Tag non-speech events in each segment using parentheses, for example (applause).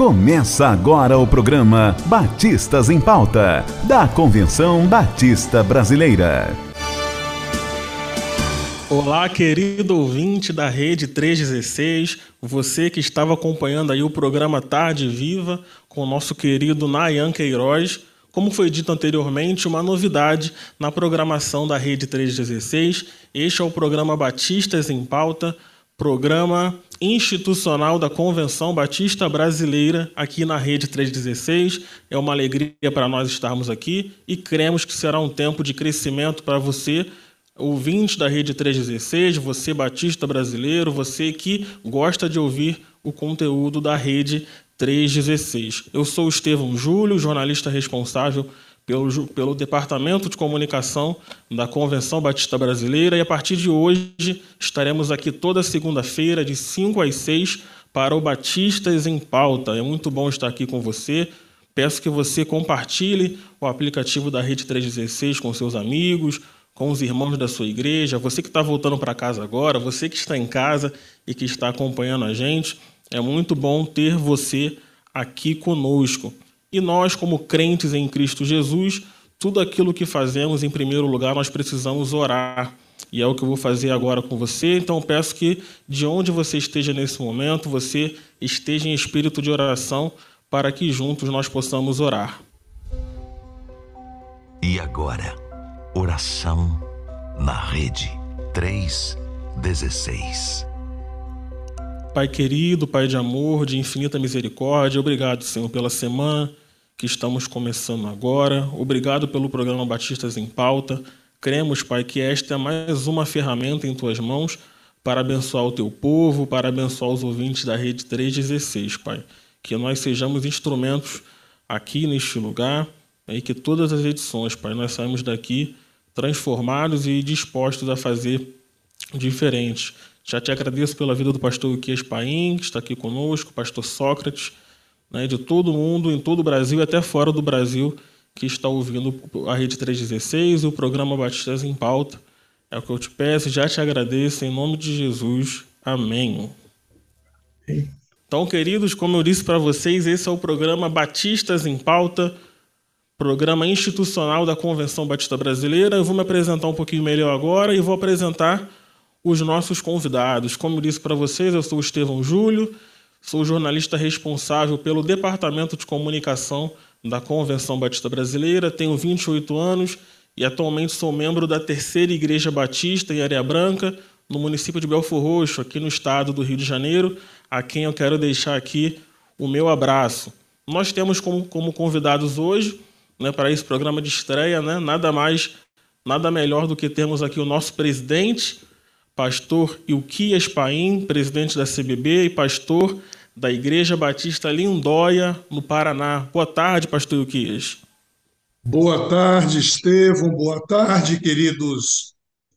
Começa agora o programa Batistas em Pauta, da Convenção Batista Brasileira. Olá, querido ouvinte da Rede 316, você que estava acompanhando aí o programa Tarde Viva com o nosso querido Nayan Queiroz. Como foi dito anteriormente, uma novidade na programação da Rede 316. Este é o programa Batistas em Pauta, programa institucional da Convenção Batista Brasileira aqui na Rede 316. É uma alegria para nós estarmos aqui e cremos que será um tempo de crescimento para você, ouvinte da Rede 316, você batista brasileiro, você que gosta de ouvir o conteúdo da Rede 316. Eu sou Estevão Júlio, jornalista responsável pelo, pelo Departamento de Comunicação da Convenção Batista Brasileira. E a partir de hoje estaremos aqui toda segunda-feira, de 5 às 6, para o Batistas em Pauta. É muito bom estar aqui com você. Peço que você compartilhe o aplicativo da Rede 316 com seus amigos, com os irmãos da sua igreja, você que está voltando para casa agora, você que está em casa e que está acompanhando a gente. É muito bom ter você aqui conosco. E nós, como crentes em Cristo Jesus, tudo aquilo que fazemos, em primeiro lugar, nós precisamos orar. E é o que eu vou fazer agora com você. Então, peço que, de onde você esteja nesse momento, você esteja em espírito de oração, para que juntos nós possamos orar. E agora, oração na rede 316. Pai querido, Pai de amor, de infinita misericórdia, obrigado, Senhor, pela semana que estamos começando agora. Obrigado pelo programa Batistas em Pauta. Cremos, Pai, que esta é mais uma ferramenta em tuas mãos para abençoar o teu povo, para abençoar os ouvintes da Rede 316, Pai. Que nós sejamos instrumentos aqui neste lugar e que todas as edições, Pai, nós saímos daqui transformados e dispostos a fazer diferente. Já te agradeço pela vida do pastor Uquias Paim, que está aqui conosco, pastor Sócrates, né, de todo mundo, em todo o Brasil e até fora do Brasil, que está ouvindo a Rede 316 e o programa Batistas em Pauta. É o que eu te peço já te agradeço, em nome de Jesus. Amém. Então, queridos, como eu disse para vocês, esse é o programa Batistas em Pauta, programa institucional da Convenção Batista Brasileira. Eu vou me apresentar um pouquinho melhor agora e vou apresentar os nossos convidados. Como eu disse para vocês, eu sou o Estevão Júlio, Sou jornalista responsável pelo Departamento de Comunicação da Convenção Batista Brasileira, tenho 28 anos e atualmente sou membro da Terceira Igreja Batista em Areia Branca, no município de Belfor Roxo, aqui no estado do Rio de Janeiro, a quem eu quero deixar aqui o meu abraço. Nós temos como, como convidados hoje, né, para esse programa de estreia, né, nada mais, nada melhor do que termos aqui o nosso presidente, pastor Ilquias Paim, presidente da CBB e pastor da Igreja Batista Lindóia, no Paraná. Boa tarde, pastor Ilquias. Boa tarde, Estevão. Boa tarde, queridos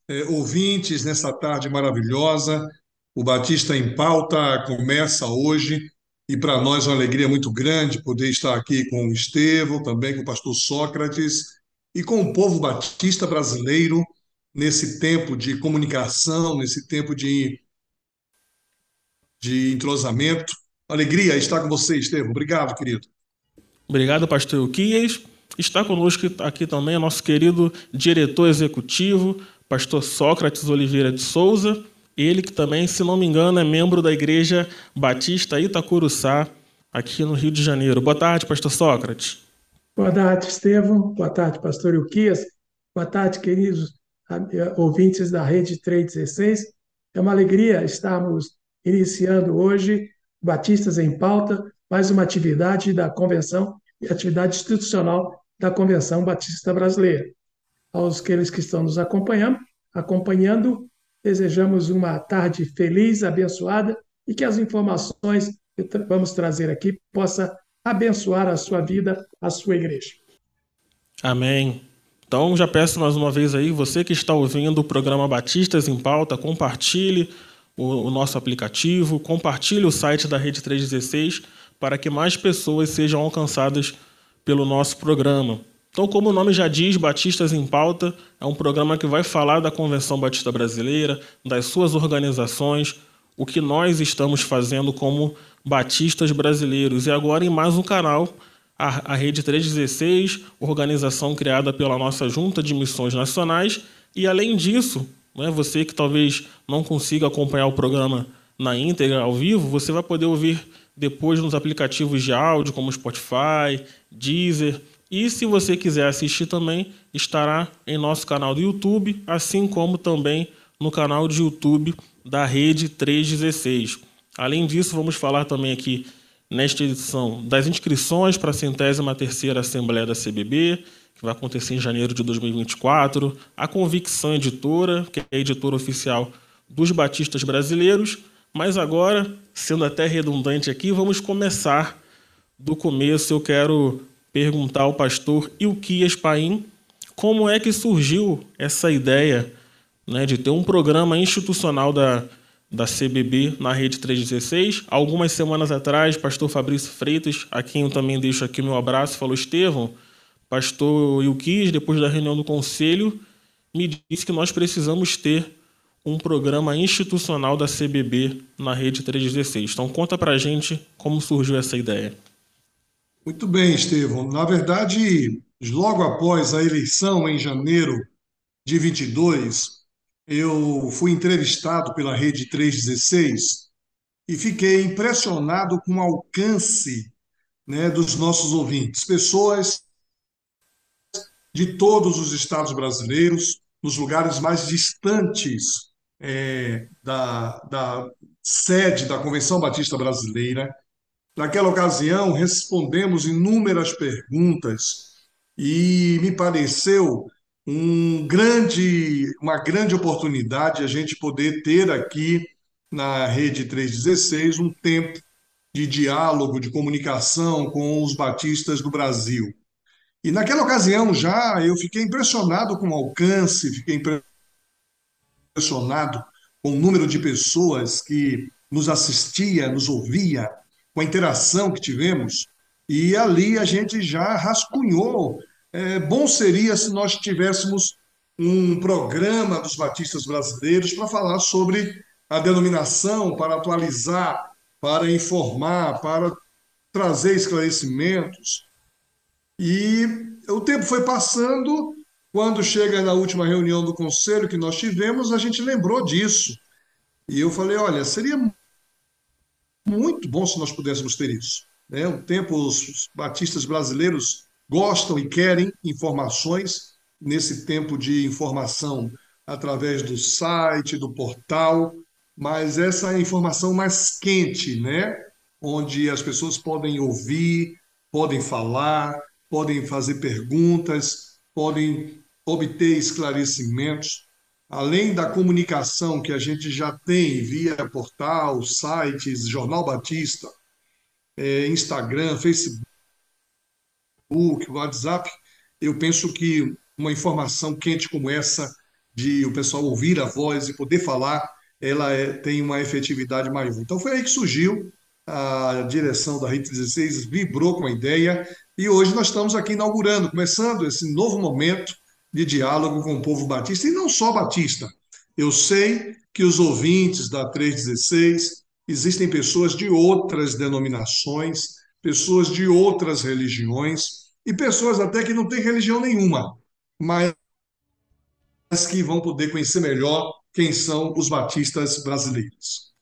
é, ouvintes, nessa tarde maravilhosa. O Batista em Pauta começa hoje e para nós é uma alegria muito grande poder estar aqui com o Estevão, também com o pastor Sócrates e com o povo batista brasileiro nesse tempo de comunicação, nesse tempo de, de entrosamento. Alegria estar com você, Estevam. Obrigado, querido. Obrigado, pastor Euquias. Está conosco aqui também nosso querido diretor executivo, pastor Sócrates Oliveira de Souza. Ele que também, se não me engano, é membro da Igreja Batista Itacuruçá, aqui no Rio de Janeiro. Boa tarde, pastor Sócrates. Boa tarde, Estevam. Boa tarde, pastor Euquias. Boa tarde, queridos ouvintes da Rede 316. É uma alegria estarmos iniciando hoje Batistas em Pauta, mais uma atividade da Convenção atividade institucional da Convenção Batista Brasileira. Aos aqueles que estão nos acompanhando, acompanhando, desejamos uma tarde feliz, abençoada e que as informações que vamos trazer aqui possa abençoar a sua vida, a sua igreja. Amém. Então, já peço mais uma vez aí, você que está ouvindo o programa Batistas em Pauta, compartilhe o, o nosso aplicativo, compartilhe o site da Rede 316 para que mais pessoas sejam alcançadas pelo nosso programa. Então, como o nome já diz, Batistas em Pauta é um programa que vai falar da Convenção Batista Brasileira, das suas organizações, o que nós estamos fazendo como batistas brasileiros. E agora em mais um canal, a, a Rede 316, organização criada pela nossa Junta de Missões Nacionais. E além disso, né, você que talvez não consiga acompanhar o programa na íntegra, ao vivo, você vai poder ouvir depois nos aplicativos de áudio como Spotify, Deezer. E se você quiser assistir também, estará em nosso canal do YouTube, assim como também no canal de YouTube da Rede 316. Além disso, vamos falar também aqui nesta edição das inscrições para a centésima terceira Assembleia da CBB, que vai acontecer em janeiro de 2024, a Convicção Editora, que é a editora oficial dos Batistas Brasileiros, mas agora, sendo até redundante aqui, vamos começar do começo. Eu quero perguntar ao pastor Ilquias Paim como é que surgiu essa ideia né, de ter um programa institucional da, da CBB na Rede 316. Algumas semanas atrás, pastor Fabrício Freitas, a quem eu também deixo aqui meu abraço, falou: Estevão, pastor Ilquis, depois da reunião do conselho, me disse que nós precisamos ter um programa institucional da CBB na Rede 316. Então, conta para gente como surgiu essa ideia. Muito bem, Estevão. Na verdade, logo após a eleição, em janeiro de 22, eu fui entrevistado pela Rede 316 e fiquei impressionado com o alcance né, dos nossos ouvintes. Pessoas de todos os estados brasileiros, nos lugares mais distantes é, da, da sede da Convenção Batista Brasileira. Naquela ocasião, respondemos inúmeras perguntas e me pareceu um grande, uma grande oportunidade a gente poder ter aqui na Rede 316 um tempo de diálogo, de comunicação com os batistas do Brasil. E naquela ocasião já eu fiquei impressionado com o alcance, fiquei impressionado com o número de pessoas que nos assistia, nos ouvia, com a interação que tivemos. E ali a gente já rascunhou é, bom seria se nós tivéssemos um programa dos batistas brasileiros para falar sobre a denominação, para atualizar, para informar, para trazer esclarecimentos. E o tempo foi passando, quando chega na última reunião do conselho que nós tivemos, a gente lembrou disso. E eu falei: olha, seria muito bom se nós pudéssemos ter isso. Né? O tempo, os batistas brasileiros gostam e querem informações nesse tempo de informação através do site, do portal, mas essa é a informação mais quente, né? Onde as pessoas podem ouvir, podem falar, podem fazer perguntas, podem obter esclarecimentos. Além da comunicação que a gente já tem via portal, sites, Jornal Batista, é, Instagram, Facebook, Facebook, WhatsApp, eu penso que uma informação quente como essa, de o pessoal ouvir a voz e poder falar, ela é, tem uma efetividade maior. Então foi aí que surgiu a direção da Rede 16, vibrou com a ideia e hoje nós estamos aqui inaugurando, começando esse novo momento de diálogo com o povo batista e não só batista. Eu sei que os ouvintes da 316 existem pessoas de outras denominações, pessoas de outras religiões e pessoas até que não têm religião nenhuma, mas que vão poder conhecer melhor quem são os batistas brasileiros.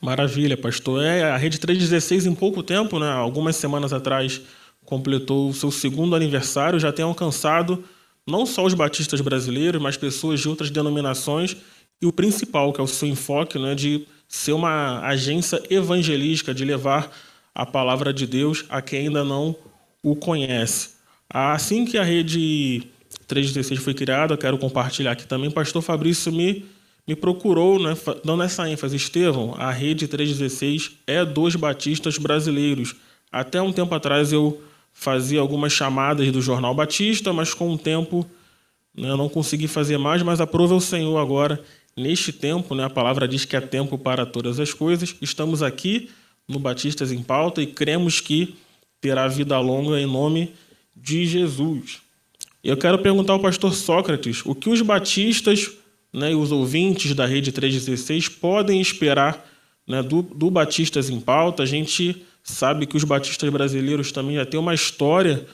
Maravilha, pastor. É, a Rede 316, em pouco tempo, né, algumas semanas atrás, completou o seu segundo aniversário, já tem alcançado não só os batistas brasileiros, mas pessoas de outras denominações, e o principal, que é o seu enfoque, né, de ser uma agência evangelística, de levar a palavra de Deus a quem ainda não o conhece. Assim que a rede 316 foi criada, quero compartilhar aqui também, pastor Fabrício me, me procurou, né, dando essa ênfase. Estevão, a rede 316 é dos batistas brasileiros. Até um tempo atrás eu fazia algumas chamadas do Jornal Batista, mas com o tempo né, eu não consegui fazer mais, mas aprova o Senhor agora, neste tempo, né, a palavra diz que é tempo para todas as coisas. Estamos aqui no Batistas em Pauta e cremos que terá vida longa em nome de Jesus. Eu quero perguntar ao pastor Sócrates o que os batistas né, e os ouvintes da Rede 316 podem esperar né, do, do Batistas em Pauta. A gente sabe que os batistas brasileiros também já têm uma história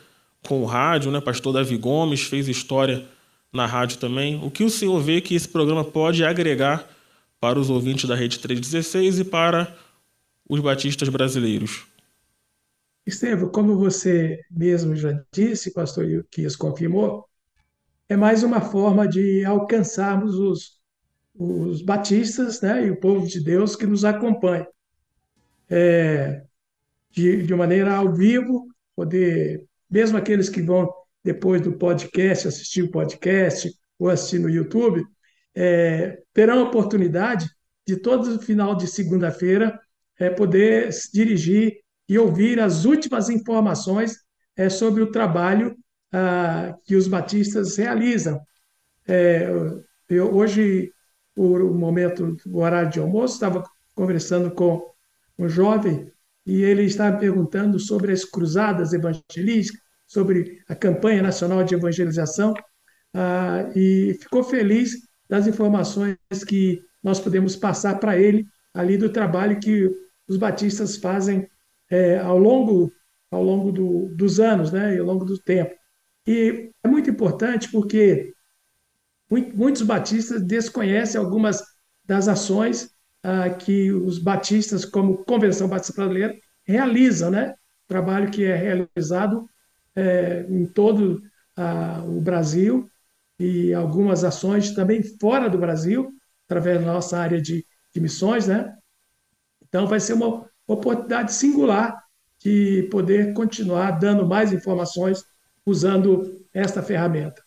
com o rádio, né? Pastor Davi Gomes fez história na rádio também. O que o senhor vê que esse programa pode agregar para os ouvintes da Rede 316 e para os batistas brasileiros? Estevam, como você mesmo já disse, pastor Quias confirmou, é mais uma forma de alcançarmos os, os batistas né, e o povo de Deus que nos acompanha. É, de, de maneira ao vivo, poder, mesmo aqueles que vão depois do podcast, assistir o podcast ou assistir no YouTube, é, terão a oportunidade de todo final de segunda-feira é, poder se dirigir e ouvir as últimas informações é, sobre o trabalho ah, que os batistas realizam. É, eu, hoje, o momento, o horário de almoço, estava conversando com um jovem e ele estava perguntando sobre as cruzadas evangelísticas, sobre a campanha nacional de evangelização, ah, e ficou feliz das informações que nós podemos passar para ele ali do trabalho que os batistas fazem é, ao longo, ao longo do, dos anos, né, ao longo do tempo. E é muito importante porque muitos batistas desconhecem algumas das ações ah, que os batistas, como Convenção Batista Brasileira, realizam, né? Trabalho que é realizado é, em todo ah, o Brasil e algumas ações também fora do Brasil, através da nossa área de, de missões, né? Então, vai ser uma oportunidade singular de poder continuar dando mais informações usando esta ferramenta.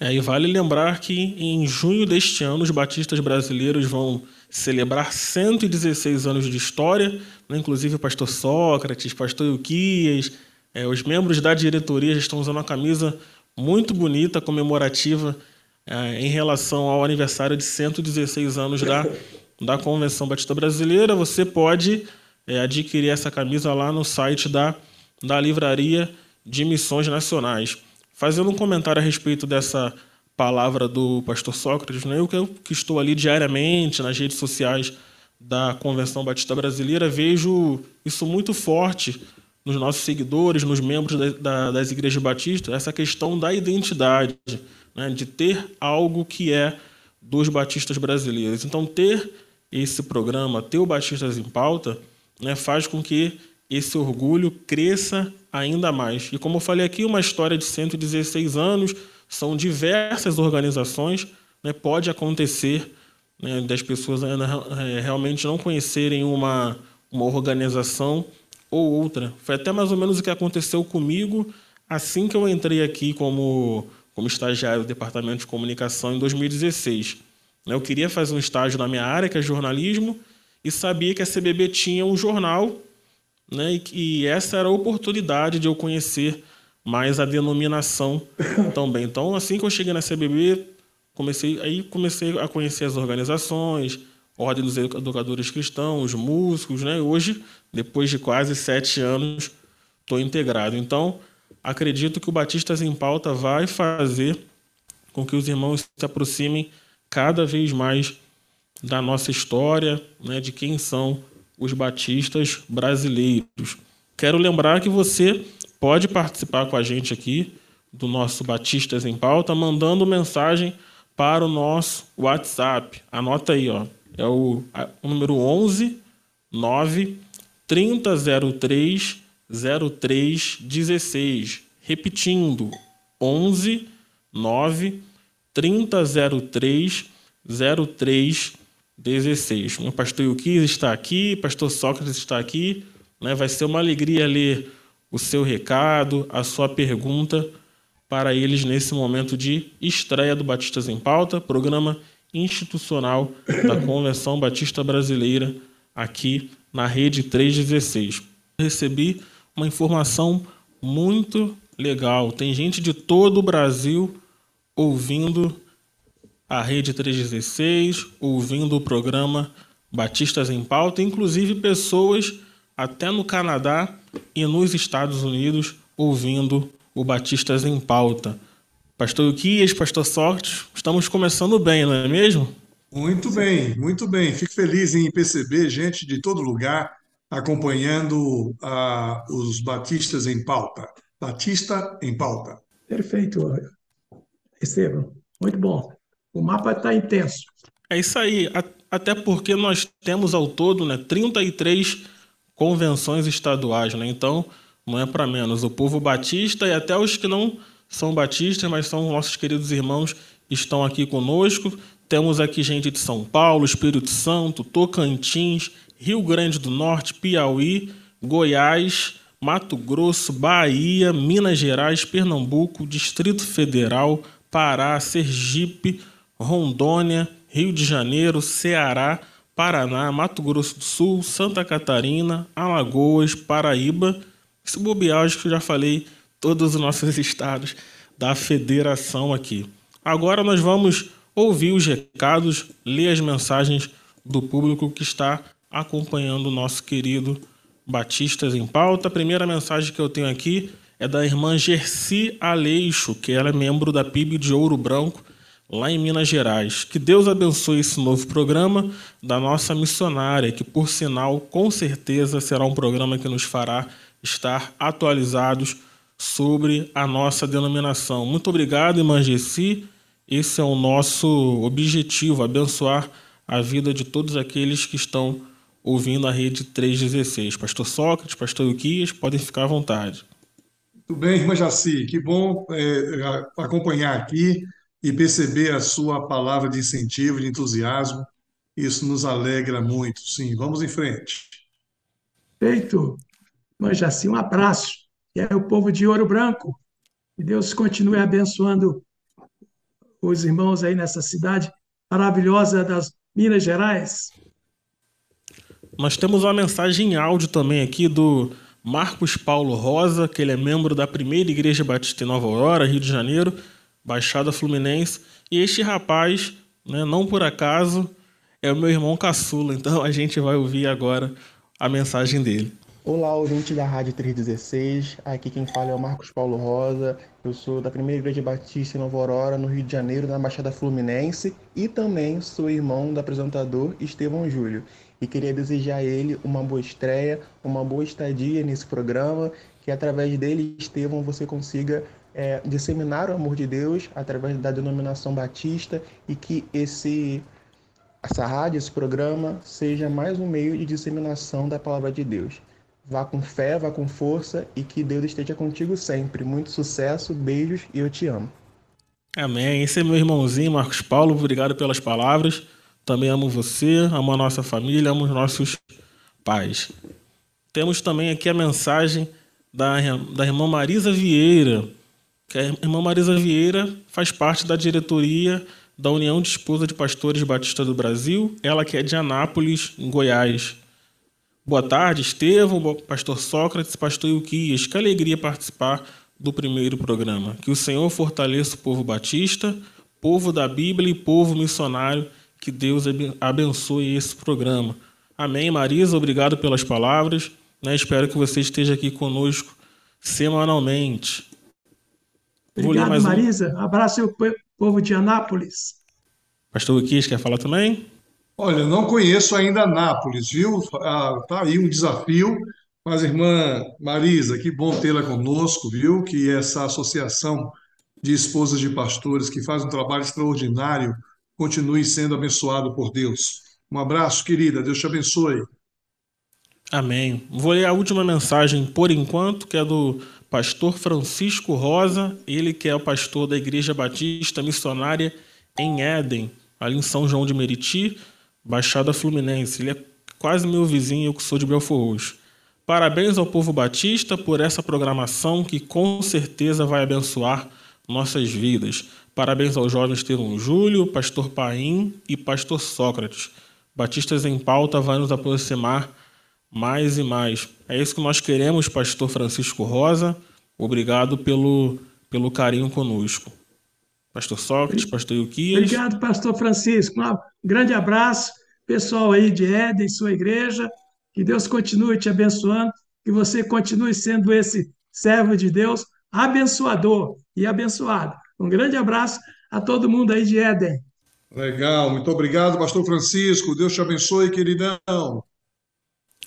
É, e vale lembrar que em junho deste ano os batistas brasileiros vão celebrar 116 anos de história, né? inclusive o pastor Sócrates, pastor Euquias, é, os membros da diretoria já estão usando uma camisa muito bonita, comemorativa, é, em relação ao aniversário de 116 anos da, da Convenção Batista Brasileira. Você pode é, adquirir essa camisa lá no site da, da Livraria de Missões Nacionais. Fazendo um comentário a respeito dessa palavra do pastor Sócrates, né? eu que estou ali diariamente nas redes sociais da Convenção Batista Brasileira, vejo isso muito forte nos nossos seguidores, nos membros da, da, das igrejas batistas, essa questão da identidade, né? de ter algo que é dos batistas brasileiros. Então, ter esse programa, ter o Batistas em Pauta, né, faz com que esse orgulho cresça ainda mais. E como eu falei aqui, uma história de 116 anos, são diversas organizações, né, pode acontecer né, das pessoas é, realmente não conhecerem uma, uma organização ou outra. Foi até mais ou menos o que aconteceu comigo assim que eu entrei aqui como, como estagiário do Departamento de Comunicação em 2016. Eu queria fazer um estágio na minha área, que é jornalismo, e sabia que a CBB tinha um jornal, né, e, essa era a oportunidade de eu conhecer mais a denominação (laughs) também. Então, assim que eu cheguei na CBB, comecei aí comecei a conhecer as organizações, Ordem dos Educadores Cristãos, músicos, né? Hoje, depois de quase sete anos, estou integrado. Então, acredito que o Batistas em Pauta vai fazer com que os irmãos se aproximem cada vez mais da nossa história, né, de quem são os batistas brasileiros. Quero lembrar que você pode participar com a gente aqui do nosso Batistas em Pauta, mandando mensagem para o nosso WhatsApp. Anota aí, ó. É o, o número 11 9 3003 0316. Repetindo, 11 9 3003 0316. O pastor Yuquis está aqui, pastor Sócrates está aqui. Né? Vai ser uma alegria ler o seu recado, a sua pergunta para eles nesse momento de estreia do Batistas em Pauta, programa institucional da (coughs) Convenção Batista Brasileira aqui na Rede 316. Recebi uma informação muito legal. Tem gente de todo o Brasil ouvindo a Rede 316, ouvindo o programa Batistas em Pauta, inclusive pessoas até no Canadá e nos Estados Unidos ouvindo o Batistas em Pauta. Pastor Uquias, Pastor Sorte, estamos começando bem, não é mesmo? Muito bem, muito bem. Fico feliz em perceber gente de todo lugar acompanhando ah, os Batistas em Pauta. Batista em Pauta. Perfeito, Estevam. Muito bom. O mapa está intenso. É isso aí. Até porque nós temos ao todo né, 33 convenções estaduais. Né? Então, não é para menos. O povo batista e até os que não são batistas, mas são nossos queridos irmãos, estão aqui conosco. Temos aqui gente de São Paulo, Espírito Santo, Tocantins, Rio Grande do Norte, Piauí, Goiás, Mato Grosso, Bahia, Minas Gerais, Pernambuco, Distrito Federal, Pará, Sergipe, Rondônia, Rio de Janeiro, Ceará, Paraná, Mato Grosso do Sul, Santa Catarina, Alagoas, Paraíba. Se bobear, acho que eu já falei todos os nossos (laughs) estados da federação aqui. Agora nós vamos ouvir os recados, ler as mensagens do público que está acompanhando o nosso querido Batistas em Pauta. A primeira mensagem que eu tenho aqui é da irmã Gerci Aleixo, que ela é membro da PIB de Ouro Branco, lá em Minas Gerais. Que Deus abençoe esse novo programa da nossa missionária, que por sinal, com certeza será um programa que nos fará estar atualizados sobre a nossa denominação. Muito obrigado, irmã Gessi. Esse é o nosso objetivo, abençoar a vida de todos aqueles que estão ouvindo a rede 316. Pastor Sócrates, pastor Euquias, podem ficar à vontade. Tudo bem, irmã Jaci, que bom é, acompanhar aqui e perceber a sua palavra de incentivo, de entusiasmo. Isso nos alegra muito, sim. Vamos em frente. Feito. Jaci, um abraço. E é o povo de Ouro Branco. Que Deus continue abençoando os irmãos aí nessa cidade maravilhosa das Minas Gerais. Nós temos uma mensagem em áudio também aqui do Marcos Paulo Rosa, que ele é membro da Primeira Igreja Batista em Nova Aurora, Rio de Janeiro, Baixada Fluminense. E este rapaz, né, não por acaso, é o meu irmão caçula. (laughs) Então a gente vai ouvir agora a mensagem dele. Olá, ouvinte da Rádio 316. Aqui quem fala é o Marcos Paulo Rosa. Eu sou da Primeira Igreja Batista em Nova Aurora, no Rio de Janeiro, na Baixada Fluminense. E também sou irmão do apresentador Estevão Júlio. E queria desejar a ele uma boa estreia, uma boa estadia nesse programa. Que através dele, Estevão, você consiga é, disseminar o amor de Deus através da denominação batista e que esse essa rádio, esse programa, seja mais um meio de disseminação da palavra de Deus. Vá com fé, vá com força e que Deus esteja contigo sempre. Muito sucesso, beijos e eu te amo. Amém. Esse é meu irmãozinho Marcos Paulo. Obrigado pelas palavras. Também amo você, amo a nossa família, amo os nossos pais. Temos também aqui a mensagem da, da irmã Marisa Vieira. Que a irmã Marisa Vieira faz parte da diretoria da União de Esposa de Pastores Batista do Brasil. Ela que é de Anápolis, em Goiás. Boa tarde, Estevão, pastor Sócrates, pastor Ilquias. Que alegria participar do primeiro programa. Que o Senhor fortaleça o povo batista, povo da Bíblia e povo missionário. Que Deus abençoe esse programa. Amém, Marisa. Obrigado pelas palavras. Né? Espero que você esteja aqui conosco semanalmente. Obrigado, Marisa. Um... Abraço ao povo de Anápolis. Pastor Ilquias quer falar também? Olha, não conheço ainda Nápoles, viu? Ah, tá aí um desafio, mas irmã Marisa, que bom tê-la conosco, viu? Que essa associação de esposas de pastores que faz um trabalho extraordinário continue sendo abençoado por Deus. Um abraço, querida. Deus te abençoe. Amém. Vou ler a última mensagem por enquanto, que é do pastor Francisco Rosa, ele que é o pastor da Igreja Batista Missionária em Éden, ali em São João de Meriti. Baixada Fluminense. Ele é quase meu vizinho, eu que sou de Belfor Roxo. Parabéns ao povo batista por essa programação que com certeza vai abençoar nossas vidas. Parabéns ao jovem Estevão Júlio, pastor Paim e pastor Sócrates. Batistas em Pauta vai nos aproximar mais e mais. É isso que nós queremos, pastor Francisco Rosa. Obrigado pelo, pelo carinho conosco. Pastor Sócrates, pastor Euquias. Obrigado, pastor Francisco. Um grande abraço, pessoal aí de Éden, sua igreja. Que Deus continue te abençoando, que você continue sendo esse servo de Deus, abençoador e abençoado. Um grande abraço a todo mundo aí de Éden. Legal, muito obrigado, Pastor Francisco. Deus te abençoe, queridão.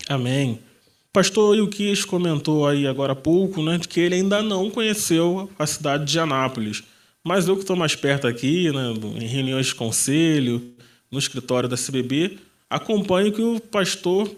Amém. Pastor Ilquias comentou aí agora há pouco né, que ele ainda não conheceu a cidade de Anápolis. Mas eu que estou mais perto aqui, né, em reuniões de conselho, no escritório da CBB, acompanho que o pastor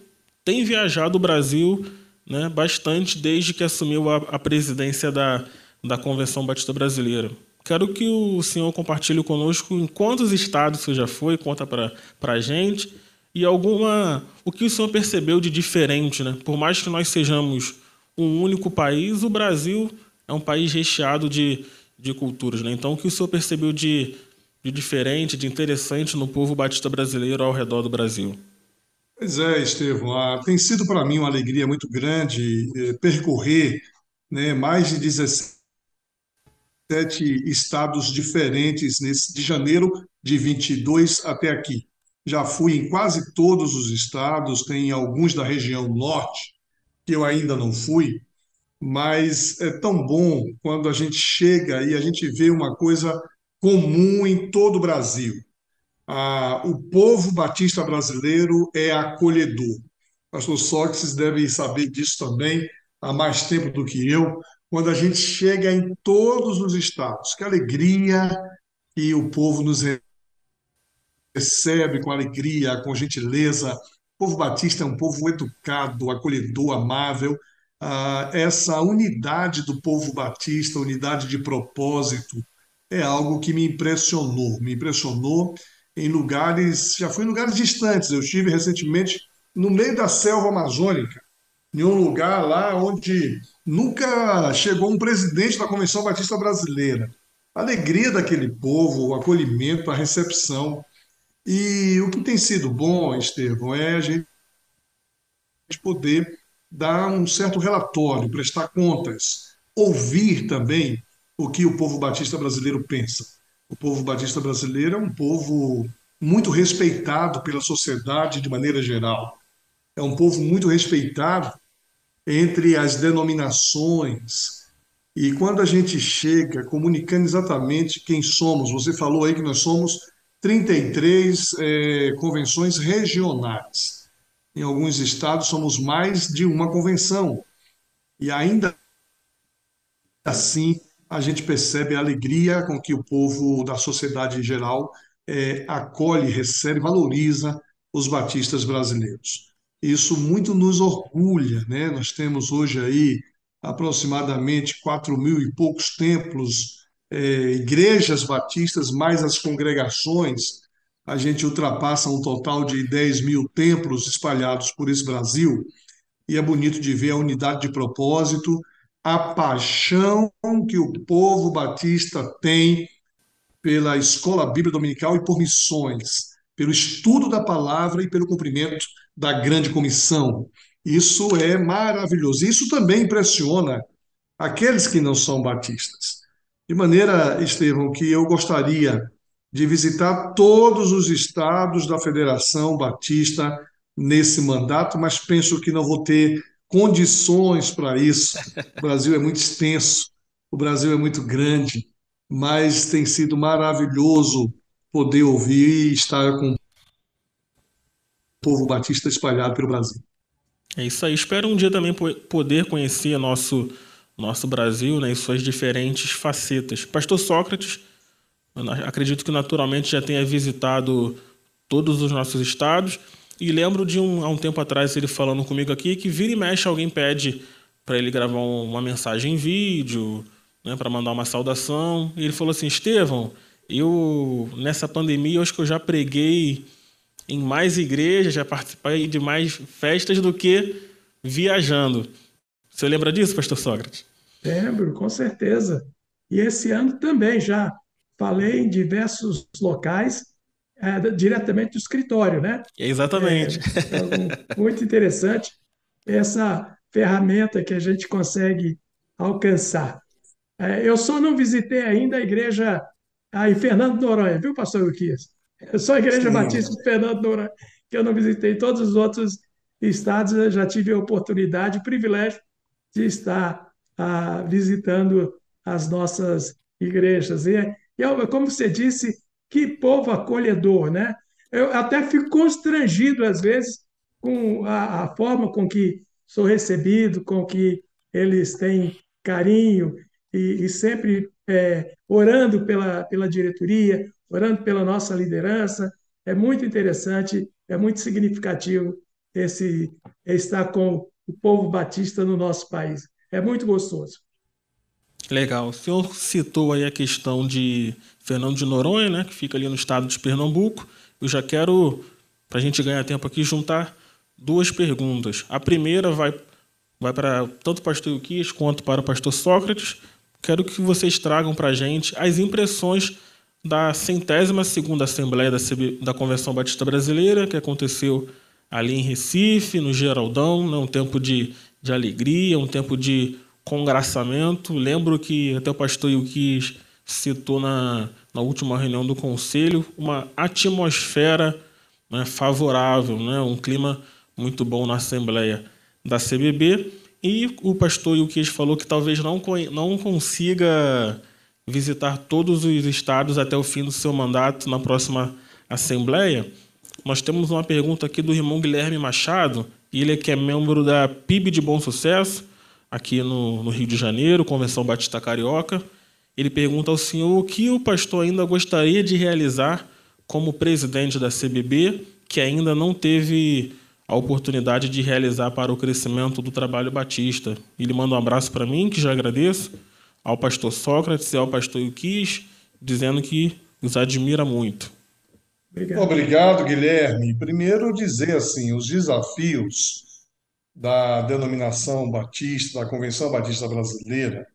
tem viajado o Brasil né, bastante desde que assumiu a, a presidência da, da Convenção Batista Brasileira. Quero que o senhor compartilhe conosco em quantos estados você já foi, conta para a gente, e alguma o que o senhor percebeu de diferente. Né? Por mais que nós sejamos um único país, o Brasil é um país recheado de, de culturas. Né? Então, o que o senhor percebeu de, de diferente, de interessante no povo batista brasileiro ao redor do Brasil? Pois é, Estevão, ah, tem sido para mim uma alegria muito grande eh, percorrer né, mais de 17 estados diferentes nesse, de janeiro de 22 até aqui. Já fui em quase todos os estados, tem alguns da região norte que eu ainda não fui, mas é tão bom quando a gente chega e a gente vê uma coisa comum em todo o Brasil. Ah, o povo batista brasileiro é acolhedor. O pastor Sócrates deve saber disso também há mais tempo do que eu, quando a gente chega em todos os estados. Que alegria que o povo nos recebe com alegria, com gentileza. O povo batista é um povo educado, acolhedor, amável. Ah, essa unidade do povo batista, unidade de propósito, é algo que me impressionou. Me impressionou em lugares, já fui em lugares distantes. Eu estive recentemente no meio da selva amazônica, em um lugar lá onde nunca chegou um presidente da Convenção Batista Brasileira. A alegria daquele povo, o acolhimento, a recepção. E o que tem sido bom, Estevão, é a gente poder dar um certo relatório, prestar contas, ouvir também o que o povo batista brasileiro pensa. O povo batista brasileiro é um povo muito respeitado pela sociedade de maneira geral. É um povo muito respeitado entre as denominações. E quando a gente chega comunicando exatamente quem somos, você falou aí que nós somos 33 é, convenções regionais. Em alguns estados somos mais de uma convenção. E ainda assim a gente percebe a alegria com que o povo da sociedade em geral é, acolhe, recebe, valoriza os batistas brasileiros. Isso muito nos orgulha, né? Nós temos hoje aí aproximadamente quatro mil e poucos templos, é, igrejas batistas, mais as congregações. A gente ultrapassa um total de 10 mil templos espalhados por esse Brasil. E é bonito de ver a unidade de propósito a paixão que o povo batista tem pela escola bíblica dominical e por missões, pelo estudo da palavra e pelo cumprimento da grande comissão. Isso é maravilhoso. Isso também impressiona aqueles que não são batistas. De maneira, Estevão, que eu gostaria de visitar todos os estados da Federação Batista nesse mandato, mas penso que não vou ter condições para isso. O Brasil é muito extenso, o Brasil é muito grande, mas tem sido maravilhoso poder ouvir e estar com o povo batista espalhado pelo Brasil. É isso aí. Espero um dia também poder conhecer nosso nosso Brasil né, suas diferentes facetas. Pastor Sócrates, acredito que naturalmente já tenha visitado todos os nossos estados e lembro de um, há um tempo atrás ele falando comigo aqui que vira e mexe alguém pede para ele gravar uma mensagem em vídeo, né, para mandar uma saudação. E ele falou assim: Estevão, eu nessa pandemia acho que eu já preguei em mais igrejas, já participei de mais festas do que viajando. Você lembra disso, Pastor Sócrates? Lembro, com certeza. E esse ano também já falei em diversos locais é, diretamente do escritório, né? Exatamente. É, muito interessante essa ferramenta que a gente consegue alcançar. É, eu só não visitei ainda a igreja aí, Fernando Noronha, viu, pastor Luquias? Só a igreja Sim. Batista de Fernando Noronha que eu não visitei. Todos os outros estados eu já tive a oportunidade, o privilégio de estar ah, visitando as nossas igrejas. E, e, como você disse, que povo acolhedor, né? Eu até fico constrangido, às vezes, com a, a forma com que sou recebido, com que eles têm carinho e, e sempre é, orando pela, pela diretoria, orando pela nossa liderança. É muito interessante, é muito significativo esse estar com o povo batista no nosso país. É muito gostoso. Legal. O senhor citou aí a questão de Fernando de Noronha, né, que fica ali no estado de Pernambuco. Eu já quero, para a gente ganhar tempo aqui, juntar duas perguntas. A primeira vai, vai para tanto o pastor Euquias quanto para o pastor Sócrates. Quero que vocês tragam para a gente as impressões da centésima segunda Assembleia da, CB, da Convenção Batista Brasileira, que aconteceu ali em Recife, no Geraldão, né, um tempo de, de alegria, um tempo de congraçamento. Lembro que até o pastor Yuquis citou na, na última reunião do conselho uma atmosfera né, favorável, né, um clima muito bom na Assembleia da CBB. E o pastor Yuquis falou que talvez não, não consiga visitar todos os estados até o fim do seu mandato na próxima Assembleia. Nós temos uma pergunta aqui do irmão Guilherme Machado, ele é que é membro da PIB de Bom Sucesso, aqui no, no Rio de Janeiro, Convenção Batista Carioca. Ele pergunta ao senhor o que o pastor ainda gostaria de realizar como presidente da CBB, que ainda não teve a oportunidade de realizar para o crescimento do trabalho batista. Ele manda um abraço para mim, que já agradeço, ao pastor Sócrates e ao pastor Yuquis, dizendo que os admira muito. Obrigado. Obrigado, Guilherme. Primeiro dizer assim, os desafios da denominação batista, da Convenção Batista Brasileira,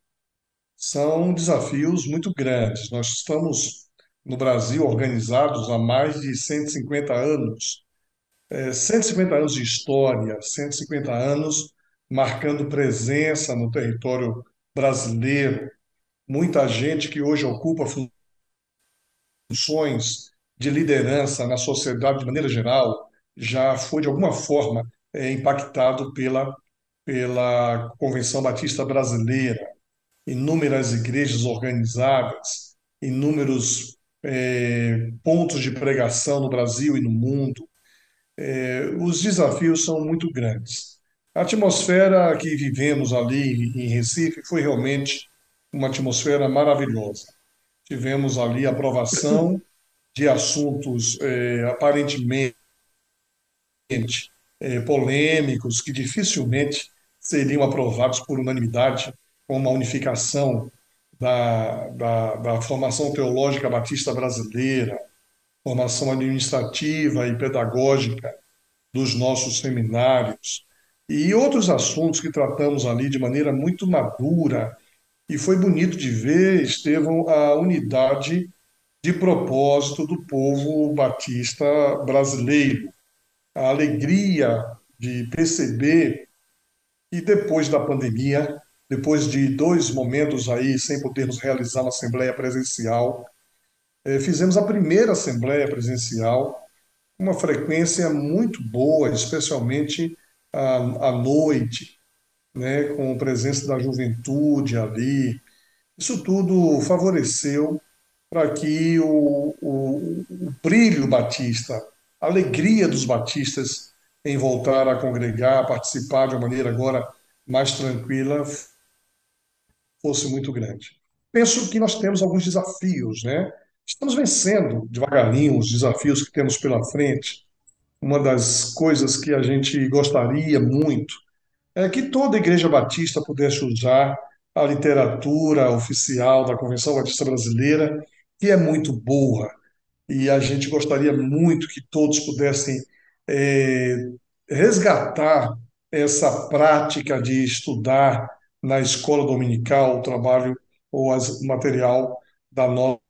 são desafios muito grandes. Nós estamos no Brasil organizados há mais de 150 anos é, 150 anos de história, 150 anos marcando presença no território brasileiro, muita gente que hoje ocupa funções de liderança na sociedade de maneira geral já foi de alguma forma é, impactado pela pela Convenção Batista Brasileira, inúmeras igrejas organizadas, inúmeros é, pontos de pregação no Brasil e no mundo, é, os desafios são muito grandes. A atmosfera que vivemos ali em Recife foi realmente uma atmosfera maravilhosa. Tivemos ali aprovação (laughs) de assuntos é, aparentemente é, polêmicos que dificilmente seriam aprovados por unanimidade, como a unificação da, da, da formação teológica batista brasileira, formação administrativa e pedagógica dos nossos seminários e outros assuntos que tratamos ali de maneira muito madura. E foi bonito de ver, Estevão, a unidade de propósito do povo batista brasileiro, a alegria de perceber que depois da pandemia, depois de dois momentos aí sem podermos realizar uma assembleia presencial, é, fizemos a primeira assembleia presencial, uma frequência muito boa, especialmente à noite, né, com a presença da juventude ali. Isso tudo favoreceu para que o, o, o brilho batista, a alegria dos batistas em voltar a congregar, a participar de uma maneira agora mais tranquila, fosse muito grande. Penso que nós temos alguns desafios, né? Estamos vencendo devagarinho os desafios que temos pela frente. Uma das coisas que a gente gostaria muito é que toda igreja batista pudesse usar a literatura oficial da Convenção Batista Brasileira, que é muito boa. E a gente gostaria muito que todos pudessem é, resgatar essa prática de estudar na escola dominical o trabalho ou o material da nossa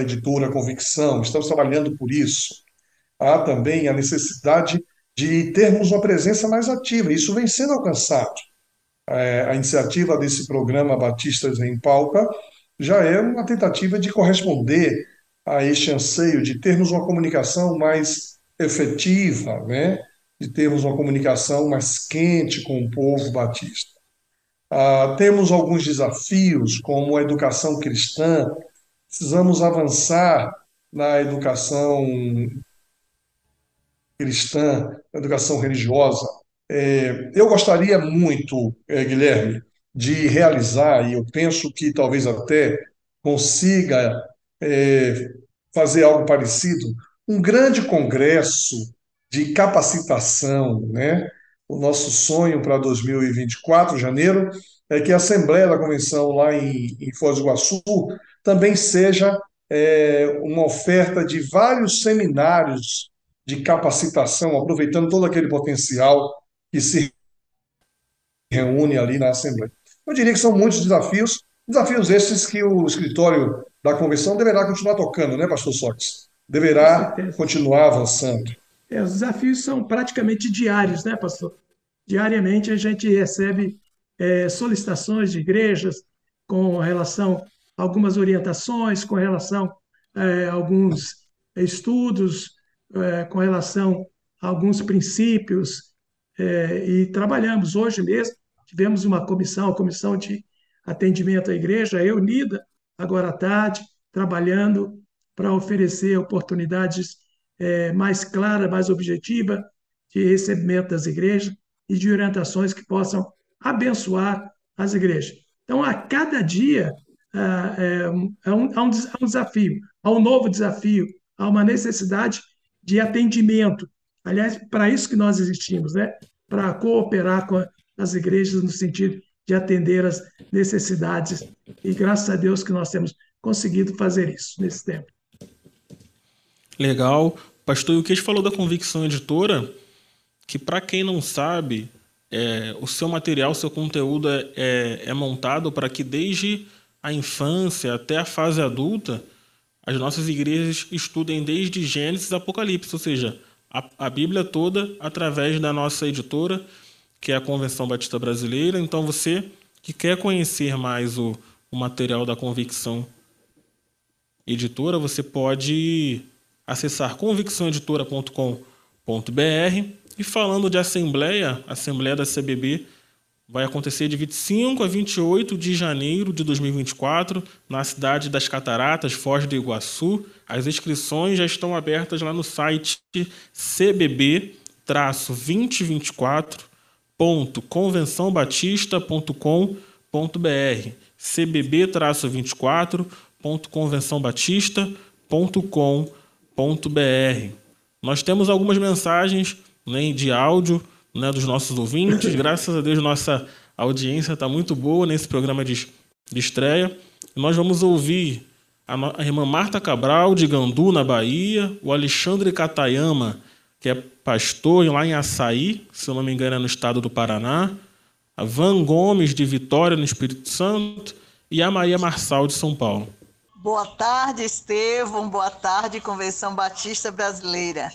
editora Convicção, estamos trabalhando por isso. Há também a necessidade de termos uma presença mais ativa, isso vem sendo alcançado. É, a iniciativa desse programa Batistas em Pauta já é uma tentativa de corresponder a este anseio de termos uma comunicação mais efetiva, né? de termos uma comunicação mais quente com o povo batista. Ah, temos alguns desafios, como a educação cristã, precisamos avançar na educação cristã, na educação religiosa. É, eu gostaria muito, é, Guilherme, de realizar, e eu penso que talvez até consiga é, fazer algo parecido, um grande congresso de capacitação, né? O nosso sonho para 2024, janeiro, é que a Assembleia da Convenção lá em, em Foz do Iguaçu também seja é, uma oferta de vários seminários de capacitação, aproveitando todo aquele potencial que se reúne ali na Assembleia. Eu diria que são muitos desafios, desafios esses que o escritório da Convenção deverá continuar tocando, né, pastor Sox? Deverá continuar avançando. É, os desafios são praticamente diários, né, pastor? Diariamente a gente recebe é, solicitações de igrejas com relação a algumas orientações, com relação é, a alguns estudos, é, com relação a alguns princípios, é, e trabalhamos. Hoje mesmo tivemos uma comissão, a comissão de atendimento à igreja, reunida agora à tarde, trabalhando para oferecer oportunidades é, mais claras, mais objetivas de recebimento das igrejas e de orientações que possam abençoar as igrejas. Então, a cada dia é, um, há um desafio, há um novo desafio, há uma necessidade de atendimento. Aliás, para isso que nós existimos, né? para cooperar com as igrejas no sentido de atender as necessidades. E graças a Deus que nós temos conseguido fazer isso nesse tempo. Legal. Pastor Yukesh falou da Convicção Editora, que para quem não sabe, é, o seu material, o seu conteúdo é, é, é montado para que desde a infância até a fase adulta, as nossas igrejas estudem desde Gênesis a Apocalipse, ou seja, a, a Bíblia toda através da nossa editora, que é a Convenção Batista Brasileira. Então, você que quer conhecer mais o, o material da Convicção Editora, você pode acessar convicçãoeditora.com.br e falando de assembleia, assembleia da CBB vai acontecer de 25 a 28 de janeiro de 2024 na cidade das Cataratas, Foz do Iguaçu. As inscrições já estão abertas lá no site cbb-24.convençãobatista.com.br cbb-24.convençãobatista.com.br Nós temos algumas mensagens né, de áudio né, dos nossos ouvintes. (coughs) Graças a Deus, nossa audiência está muito boa nesse programa de, de estreia. Nós vamos ouvir a, a, irmã Marta Cabral, de Gandu, na Bahia, o Alexandre Catayama, que é pastor lá em Açaí, se não me engano, é no estado do Paraná, a Van Gomes, de Vitória, no Espírito Santo, e a Maria Marçal, de São Paulo. Boa tarde, Estevão. Boa tarde, Convenção Batista Brasileira.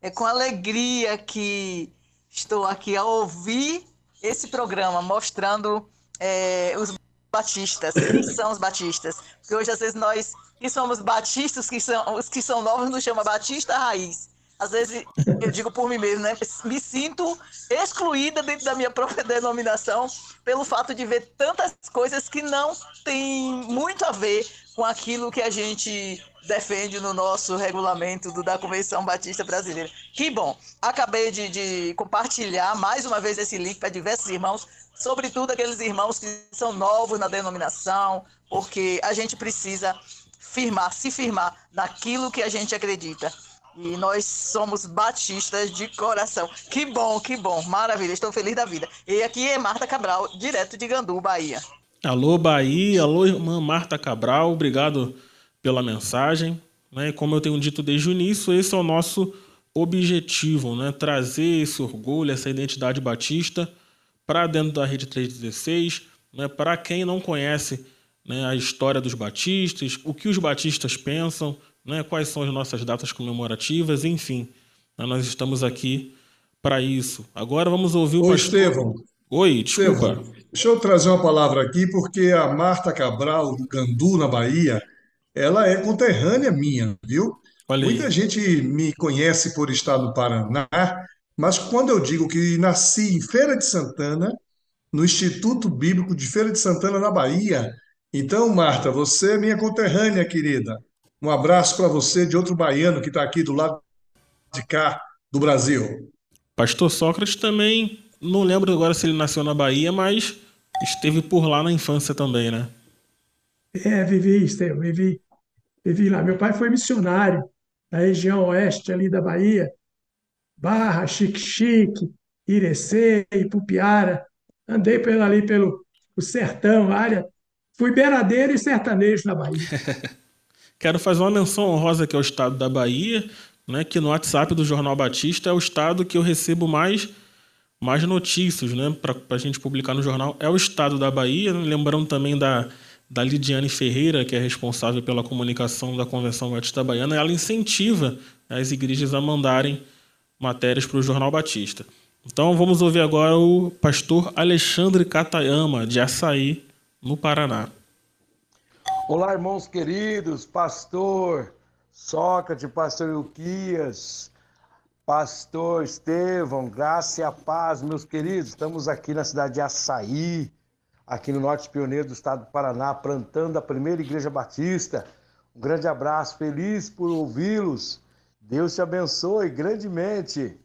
É com alegria que estou aqui a ouvir esse programa mostrando é, os batistas, quem são os batistas. Porque hoje, às vezes, nós que somos batistas, que são, os que são novos, nos chama batista raiz. Às vezes, eu digo por mim mesmo, né? Me sinto excluída dentro da minha própria denominação pelo fato de ver tantas coisas que não têm muito a ver com aquilo que a gente defende no nosso regulamento do, da Convenção Batista Brasileira. Que bom! Acabei de, de compartilhar mais uma vez esse link para diversos irmãos, sobretudo aqueles irmãos que são novos na denominação, porque a gente precisa firmar, se firmar naquilo que a gente acredita. E nós somos batistas de coração. Que bom, que bom, maravilha, estou feliz da vida. E aqui é Marta Cabral, direto de Gandu, Bahia. Alô, Bahia, alô, irmã Marta Cabral, obrigado pela mensagem. Né? Como eu tenho dito desde o início, esse é o nosso objetivo, né? trazer esse orgulho, essa identidade batista para dentro da Rede 316, né? para quem não conhece né, a história dos batistas, o que os batistas pensam, né, quais são as nossas datas comemorativas, enfim. Né, nós estamos aqui para isso. Agora vamos ouvir o Ô, pastor... Estevão. Oi, desculpa. Estevão, deixa eu trazer uma palavra aqui, porque a Marta Cabral, do Gandu, na Bahia, ela é conterrânea minha, viu? Olha aí. Muita gente me conhece por estar no Paraná, mas quando eu digo que nasci em Feira de Santana, no Instituto Bíblico de Feira de Santana, na Bahia, Então, Marta, você é minha conterrânea, querida. Um abraço para você de outro baiano que está aqui do lado de cá do Brasil. Pastor Sócrates também, não lembro agora se ele nasceu na Bahia, mas esteve por lá na infância também, né? É, vivi, Estevam, vivi, vivi lá. Meu pai foi missionário na região oeste ali da Bahia, Barra, Xique-Xique, Irecê, Ipupiara. Andei pelo, ali pelo o sertão, área. Fui beiradeiro e sertanejo na Bahia. (laughs) Quero fazer uma menção honrosa aqui ao estado da Bahia, né, que no WhatsApp do Jornal Batista é o estado que eu recebo mais, mais notícias né, para a gente publicar no jornal. É o estado da Bahia, né, lembrando também da, da Lidiane Ferreira, que é responsável pela comunicação da Convenção Batista Baiana, ela incentiva as igrejas a mandarem matérias para o Jornal Batista. Então vamos ouvir agora o pastor Alexandre Catayama, de Açaí, no Paraná. Olá, irmãos queridos, pastor Sócrates, pastor Euquias, pastor Estevão, graça e a paz, meus queridos. Estamos aqui na cidade de Açaí, aqui no Norte Pioneiro do estado do Paraná, plantando a primeira igreja batista. Um grande abraço, feliz por ouvi-los. Deus te abençoe grandemente.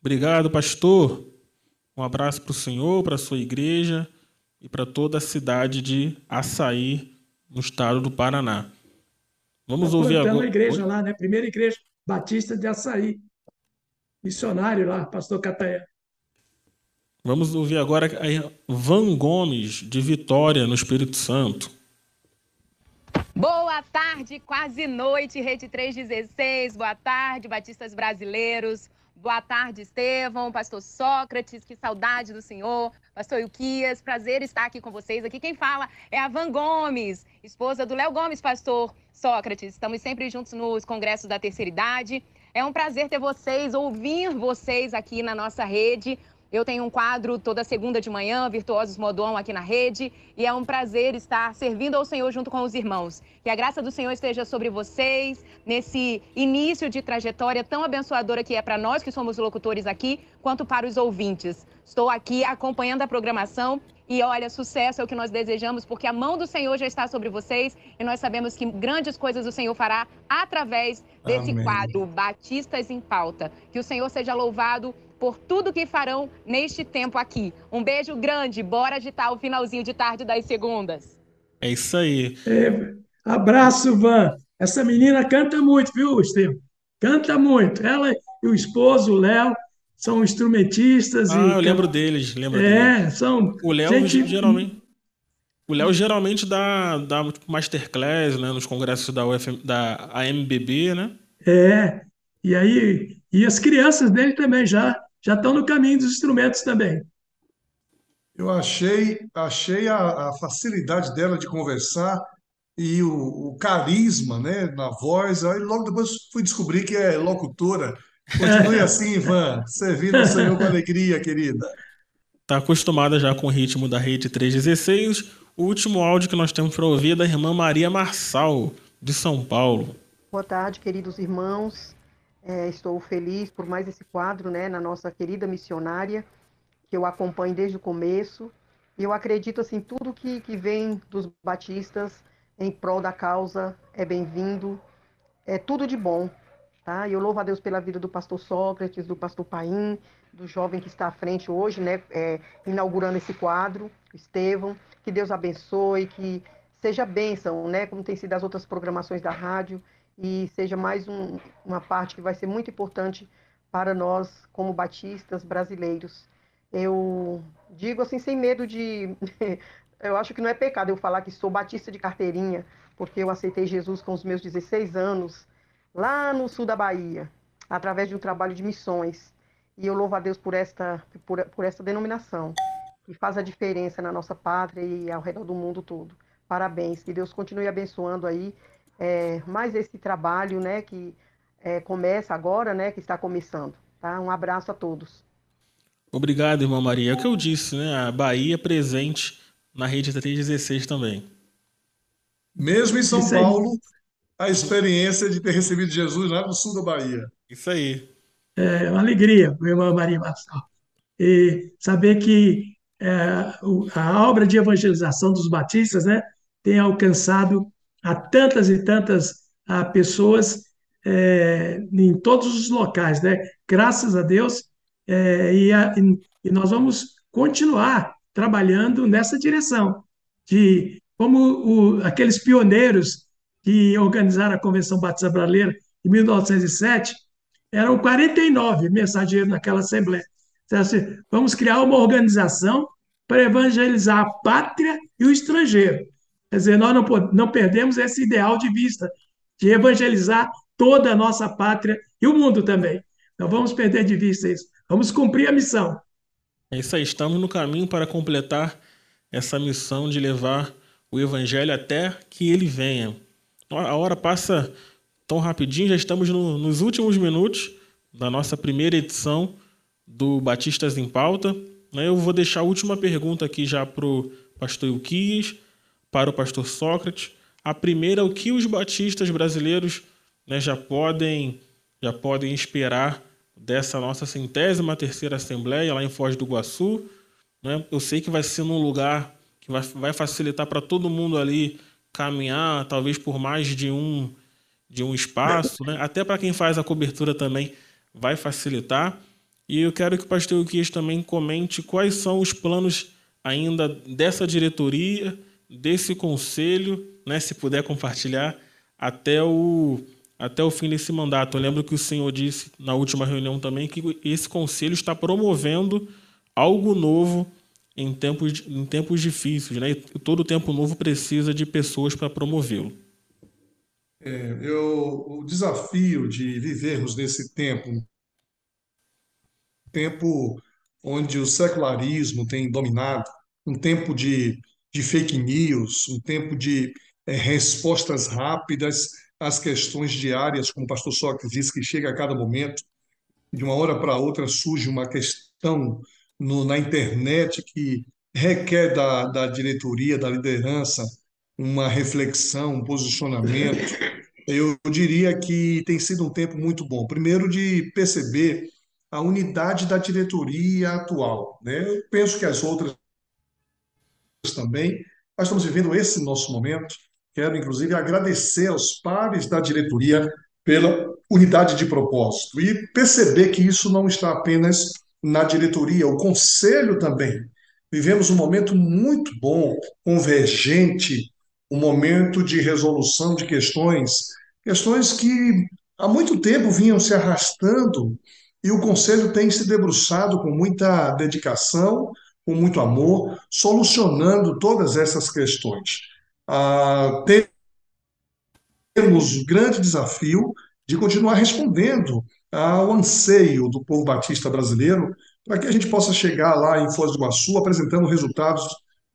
Obrigado, pastor. Um abraço para o senhor, para a sua igreja e para toda a cidade de Açaí, no estado do Paraná. Vamos Tá ouvir agora. igreja lá, né? Primeira igreja batista de Açaí. Missionário lá, pastor Cataia. Vamos ouvir agora a Van Gomes, de Vitória, no Espírito Santo. Boa tarde, quase noite, Rede 316. Boa tarde, batistas brasileiros. Boa tarde, Estevão, pastor Sócrates, que saudade do senhor. Pastor Ilquias, prazer estar aqui com vocês. Aqui quem fala é a Van Gomes, esposa do Léo Gomes, pastor Sócrates. Estamos sempre juntos nos congressos da terceira idade. É um prazer ter vocês, ouvir vocês aqui na nossa rede. Eu tenho um quadro toda segunda de manhã, Virtuosos Modon, aqui na rede, e é um prazer estar servindo ao Senhor junto com os irmãos. Que a graça do Senhor esteja sobre vocês nesse início de trajetória tão abençoadora que é para nós que somos locutores aqui, quanto para os ouvintes. Estou aqui acompanhando a programação e olha, sucesso é o que nós desejamos, porque a mão do Senhor já está sobre vocês e nós sabemos que grandes coisas o Senhor fará através desse Amém. quadro Batistas em Pauta. Que o Senhor seja louvado por tudo que farão neste tempo aqui. Um beijo grande, bora agitar o finalzinho de tarde das segundas. É isso aí. É, abraço, Van. Essa menina canta muito, viu, Estevam? Canta muito. Ela e o esposo, o Léo, são instrumentistas e Ah, eu lembro deles, lembro deles. É, são O Léo gente geralmente. O Léo geralmente dá, dá masterclass, né, nos congressos da, UFM, da AMBB, né? É, e aí, e as crianças dele também já já estão no caminho dos instrumentos também. Eu achei, achei a, a facilidade dela de conversar e o, o carisma, né, na voz. Aí logo depois fui descobrir que é locutora. Continue (laughs) assim, Ivan, servindo ao Senhor com alegria, querida. Tá acostumada já com o ritmo da Rede 316. O último áudio que nós temos para ouvir é da irmã Maria Marçal, de São Paulo. Boa tarde, queridos irmãos. É, estou feliz por mais esse quadro, né, na nossa querida missionária, que eu acompanho desde o começo. E eu acredito, assim, tudo que, que vem dos batistas em prol da causa é bem-vindo, é tudo de bom, tá? E eu louvo a Deus pela vida do pastor Sócrates, do pastor Paim, do jovem que está à frente hoje, né, é, inaugurando esse quadro, Estevão. Que Deus abençoe, que seja bênção, né, como tem sido as outras programações da rádio, e seja mais um, uma parte que vai ser muito importante para nós, como batistas brasileiros. Eu digo assim, sem medo de. (laughs) eu acho que não é pecado eu falar que sou batista de carteirinha, porque eu aceitei Jesus com os meus 16 anos, lá no sul da Bahia, através de um trabalho de missões. E eu louvo a Deus por esta, por, por esta denominação, que faz a diferença na nossa pátria e ao redor do mundo todo. Parabéns, que Deus continue abençoando aí é, mais esse trabalho, né, que é, começa agora, né, que está começando. Tá? Um abraço a todos. Obrigado, irmã Maria. É o que eu disse, né? A Bahia presente na Rede 316 também. Mesmo em São. Paulo, a experiência de ter recebido Jesus lá no sul da Bahia. Isso aí. É uma alegria, irmã Maria Marçal. E saber que é, a obra de evangelização dos batistas né, tem alcançado a tantas e tantas a pessoas é, em todos os locais, né? Graças a Deus, é, e, a, e, nós vamos continuar trabalhando nessa direção, de como o, aqueles pioneiros que organizaram a Convenção Batista Brasileira em 1907, eram 49 mensageiros naquela Assembleia. Então, assim, vamos criar uma organização para evangelizar a pátria e o estrangeiro. Quer dizer, nós não, não perdemos esse ideal de vista, de evangelizar toda a nossa pátria e o mundo também. Não vamos perder de vista isso. Vamos cumprir a missão. É isso aí, estamos no caminho para completar essa missão de levar o evangelho até que ele venha. A hora passa tão rapidinho, já estamos no, nos últimos minutos da nossa primeira edição do Batistas em Pauta. Eu vou deixar a última pergunta aqui já para o pastor Ilquias, para o pastor Sócrates. A primeira, o que os batistas brasileiros né, já podem já podem esperar dessa nossa centésima terceira assembleia lá em Foz do Iguaçu. Né? Eu sei que vai ser num lugar que vai, vai facilitar para todo mundo ali caminhar, talvez por mais de um de um espaço, né? até para quem faz a cobertura também vai facilitar. E eu quero que o pastor Uquias também comente quais são os planos ainda dessa diretoria, desse conselho, né, se puder compartilhar, até o, até o fim desse mandato. Eu lembro que o senhor disse na última reunião também que esse conselho está promovendo algo novo em tempos, em tempos difíceis, né? E todo tempo novo precisa de pessoas para promovê-lo. É, eu, o desafio de vivermos nesse tempo tempo onde o secularismo tem dominado, um tempo de, de fake news, um tempo de é, respostas rápidas às questões diárias, como o pastor Sócrates disse, que chega a cada momento. De uma hora para outra surge uma questão no, na internet que requer da, da diretoria, da liderança, uma reflexão, um posicionamento. Eu diria que tem sido um tempo muito bom. Primeiro, de perceber a unidade da diretoria atual. Né? Eu penso que as outras também. Nós estamos vivendo esse nosso momento. Quero, inclusive, agradecer aos pares da diretoria pela unidade de propósito e perceber que isso não está apenas na diretoria, o conselho também. Vivemos um momento muito bom, convergente, um momento de resolução de questões, questões que há muito tempo vinham se arrastando e o Conselho tem se debruçado com muita dedicação, com muito amor, solucionando todas essas questões. Ah, temos o grande desafio de continuar respondendo ao anseio do povo batista brasileiro para que a gente possa chegar lá em Foz do Iguaçu apresentando resultados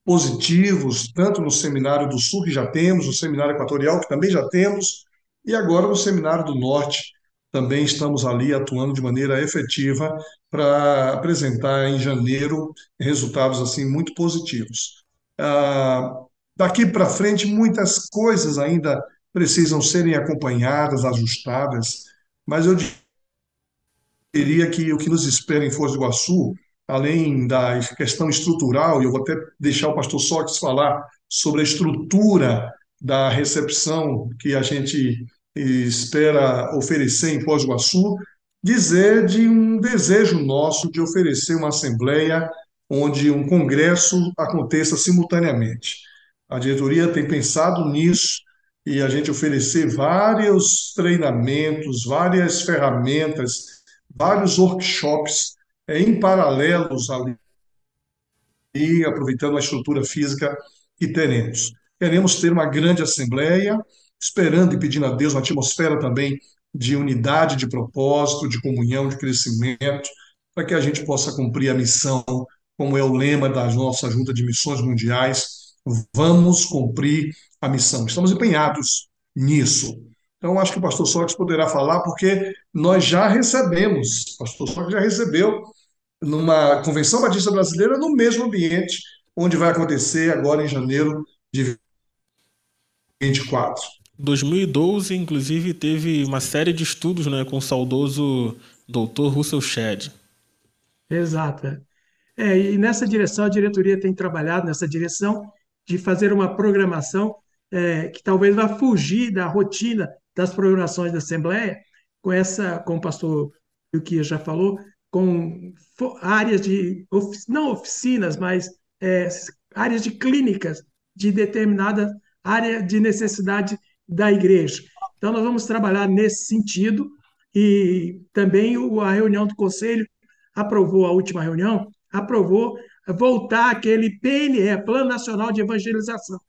positivos, tanto no Seminário do Sul, que já temos, no Seminário Equatorial, que também já temos, e agora no Seminário do Norte, também estamos ali atuando de maneira efetiva para apresentar em janeiro resultados assim muito positivos. Ah, daqui para frente, muitas coisas ainda precisam serem acompanhadas, ajustadas, mas eu diria que o que nos espera em Foz do Iguaçu, além da questão estrutural, e eu vou até deixar o pastor Sócrates falar sobre a estrutura da recepção que a gente espera oferecer em Foz do Iguaçu, dizer de um desejo nosso de oferecer uma assembleia onde um congresso aconteça simultaneamente. A diretoria tem pensado nisso e a gente oferecer vários treinamentos, várias ferramentas, vários workshops é, em paralelos ali, e aproveitando a estrutura física que teremos. Queremos ter uma grande assembleia, esperando e pedindo a Deus uma atmosfera também de unidade de propósito, de comunhão, de crescimento, para que a gente possa cumprir a missão, como é o lema da nossa Junta de Missões Mundiais. Vamos cumprir a missão. Estamos empenhados nisso. Então, acho que o pastor Sócrates poderá falar, porque nós já recebemos, o pastor Sócrates já recebeu numa Convenção Batista Brasileira no mesmo ambiente onde vai acontecer agora em janeiro de 24. 2012, inclusive, teve uma série de estudos né, com o saudoso doutor Russell Shedd. Exato. É, e nessa direção, a diretoria tem trabalhado nessa direção de fazer uma programação é, que talvez vá fugir da rotina das programações da Assembleia, com essa, como o pastor já falou, com áreas de, não oficinas, mas é, áreas de clínicas de determinada área de necessidade da igreja. Então, nós vamos trabalhar nesse sentido e também a reunião do conselho aprovou, a última reunião, aprovou voltar aquele PNE, Plano Nacional de Evangelização.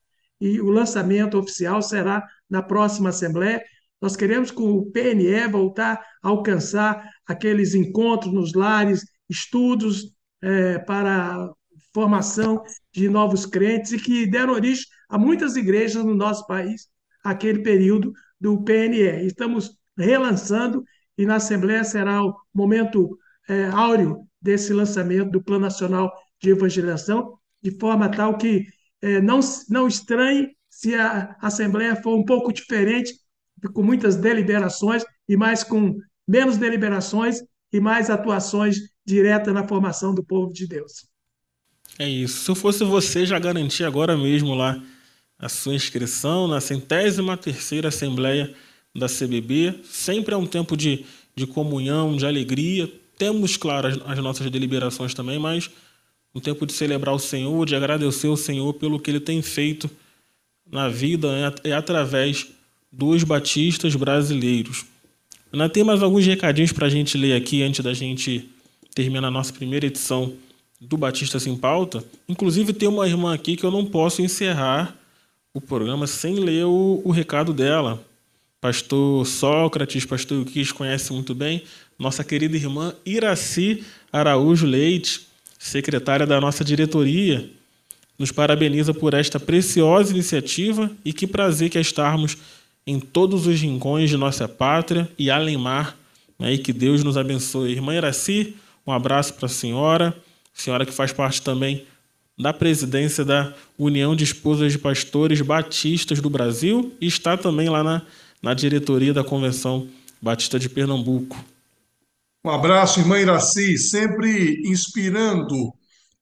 E o lançamento oficial será na próxima Assembleia. Nós queremos com o PNE voltar a alcançar aqueles encontros nos lares, estudos é, para formação de novos crentes e que deram origem a muitas igrejas no nosso país, aquele período do PNE. Estamos relançando e na Assembleia será o momento é, áureo desse lançamento do Plano Nacional de Evangelização, de forma tal que é, não, não estranhe se a Assembleia for um pouco diferente, com muitas deliberações e mais com menos deliberações e mais atuações diretas na formação do povo de Deus. É isso. Se eu fosse você, já garantia agora mesmo lá a sua inscrição na centésima terceira Assembleia da CBB. Sempre é um tempo de, de comunhão, de alegria. Temos, claro, as, as nossas deliberações também, mas um tempo de celebrar o Senhor, de agradecer ao Senhor pelo que Ele tem feito na vida é, é através dos batistas brasileiros. Ainda tem mais alguns recadinhos para a gente ler aqui antes da gente terminar a nossa primeira edição do Batista Sem Pauta. Inclusive, tem uma irmã aqui que eu não posso encerrar o programa sem ler o, o recado dela. Pastor Sócrates, pastor Quis conhece muito bem, nossa querida irmã Iraci Araújo Leite, secretária da nossa diretoria, nos parabeniza por esta preciosa iniciativa e que prazer que é estarmos em todos os rincões de nossa pátria e além mar, né, e que Deus nos abençoe. Irmã Iraci, um abraço para a senhora, senhora que faz parte também da presidência da União de Esposas de Pastores Batistas do Brasil e está também lá na, na diretoria da Convenção Batista de Pernambuco. Um abraço, irmã Iraci, sempre inspirando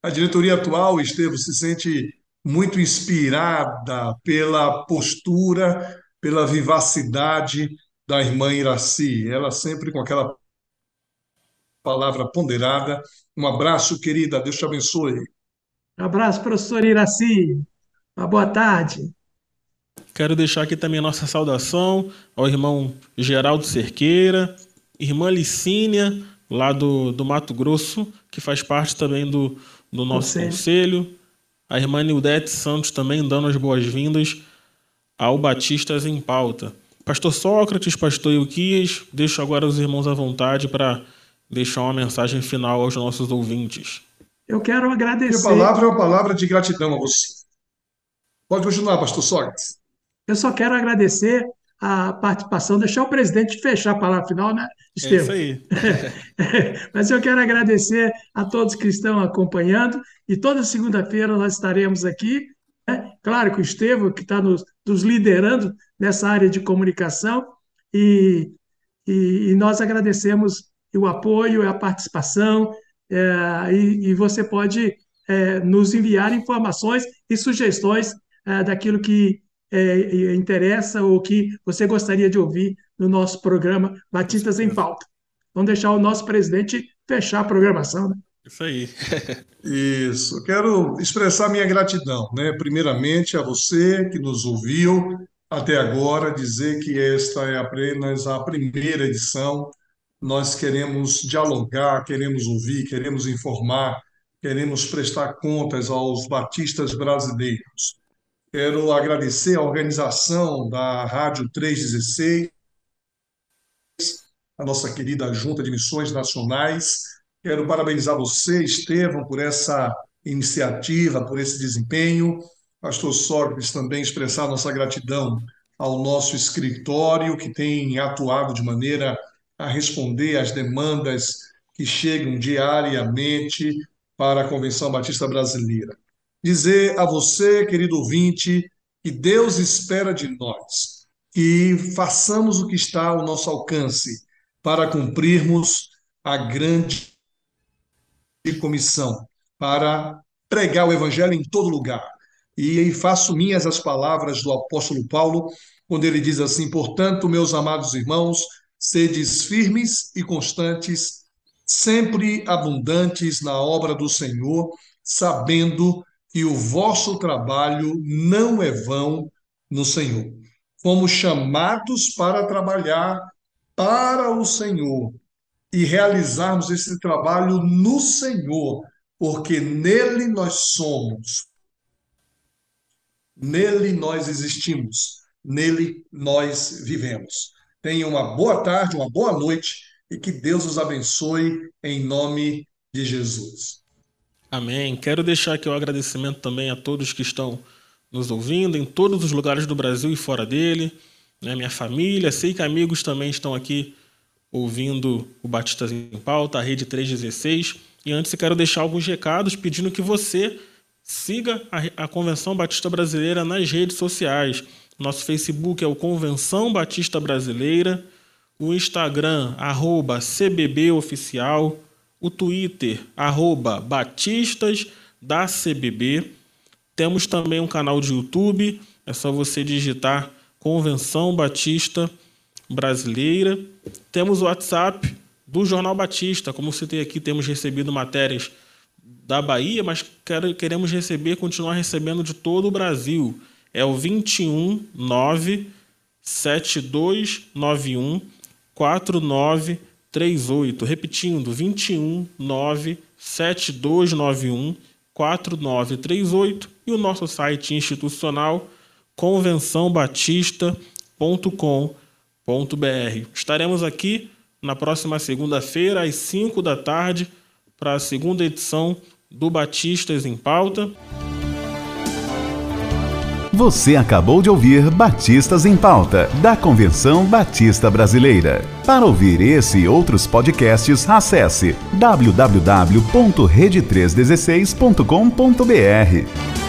a diretoria atual. Estevam se sente muito inspirada pela postura, pela vivacidade da irmã Iraci. Ela sempre com aquela palavra ponderada. Um abraço, querida. Deus te abençoe. Abraço, professor Iraci. Uma boa tarde. Quero deixar aqui também a nossa saudação ao irmão Geraldo Cerqueira, irmã Licínia, lá do, do Mato Grosso, que faz parte também do, do nosso conselho. conselho. A irmã Nildete Santos também dando as boas-vindas ao Batistas em Pauta. Pastor Sócrates, pastor Euquias, deixo agora os irmãos à vontade para deixar uma mensagem final aos nossos ouvintes. Eu quero agradecer. Minha palavra é uma palavra de gratidão a você. Pode continuar, pastor Sócrates. Eu só quero agradecer a participação, deixar o presidente fechar a palavra final, né, Estevam? É isso aí. (laughs) Mas eu quero agradecer a todos que estão acompanhando e toda segunda-feira nós estaremos aqui. Né? Claro que o Estevam, que está nos, nos, liderando nessa área de comunicação, e, e, e nós agradecemos o apoio, a participação, é, e, e, você pode é, nos enviar informações e sugestões é, daquilo que é, interessa ou que você gostaria de ouvir no nosso programa Batistas em Pauta. Vamos deixar o nosso presidente fechar a programação. Né? Isso aí. (laughs) Isso. Quero expressar minha gratidão, né? Primeiramente a você que nos ouviu até agora, dizer que esta é apenas a primeira edição. Nós queremos dialogar, queremos ouvir, queremos informar, queremos prestar contas aos batistas brasileiros. Quero agradecer a organização da Rádio 316, a nossa querida Junta de Missões Nacionais. Quero parabenizar você, Estevam, por essa iniciativa, por esse desempenho. Pastor Sócrates também expressar nossa gratidão ao nosso escritório, que tem atuado de maneira a responder às demandas que chegam diariamente para a Convenção Batista Brasileira dizer a você, querido ouvinte, que Deus espera de nós que façamos o que está ao nosso alcance para cumprirmos a grande comissão para pregar o evangelho em todo lugar. E faço minhas as palavras do apóstolo Paulo, quando ele diz assim: Portanto, meus amados irmãos, sedes firmes e constantes, sempre abundantes na obra do Senhor, sabendo que o vosso trabalho não é vão no Senhor. Fomos chamados para trabalhar para o Senhor e realizarmos esse trabalho no Senhor, porque nele nós somos, nele nós existimos, nele nós vivemos. Tenha uma boa tarde, uma boa noite e que Deus os abençoe em nome de Jesus. Amém. Quero deixar aqui o agradecimento também a todos que estão nos ouvindo em todos os lugares do Brasil e fora dele, né? minha família, sei que amigos também estão aqui ouvindo o Batistas em Pauta, a Rede 316. E antes eu quero deixar alguns recados pedindo que você siga a, a Convenção Batista Brasileira nas redes sociais. Nosso Facebook é o Convenção Batista Brasileira, o Instagram, arroba CBBOficial, o Twitter, arroba Batistas da CBB. Temos também um canal de YouTube, é só você digitar Convenção Batista Brasileira. Temos o WhatsApp do Jornal Batista, como citei aqui, temos recebido matérias da Bahia, mas queremos receber, continuar recebendo de todo o Brasil. É o 219 7291 4938. Repetindo, 219 7291 4938 e o nosso site institucional convençãobatista.com.br. Estaremos aqui na próxima segunda-feira, às 5 da tarde, para a segunda edição do Batistas em Pauta. Você acabou de ouvir Batistas em Pauta, da Convenção Batista Brasileira. Para ouvir esse e outros podcasts, acesse www.rede316.com.br.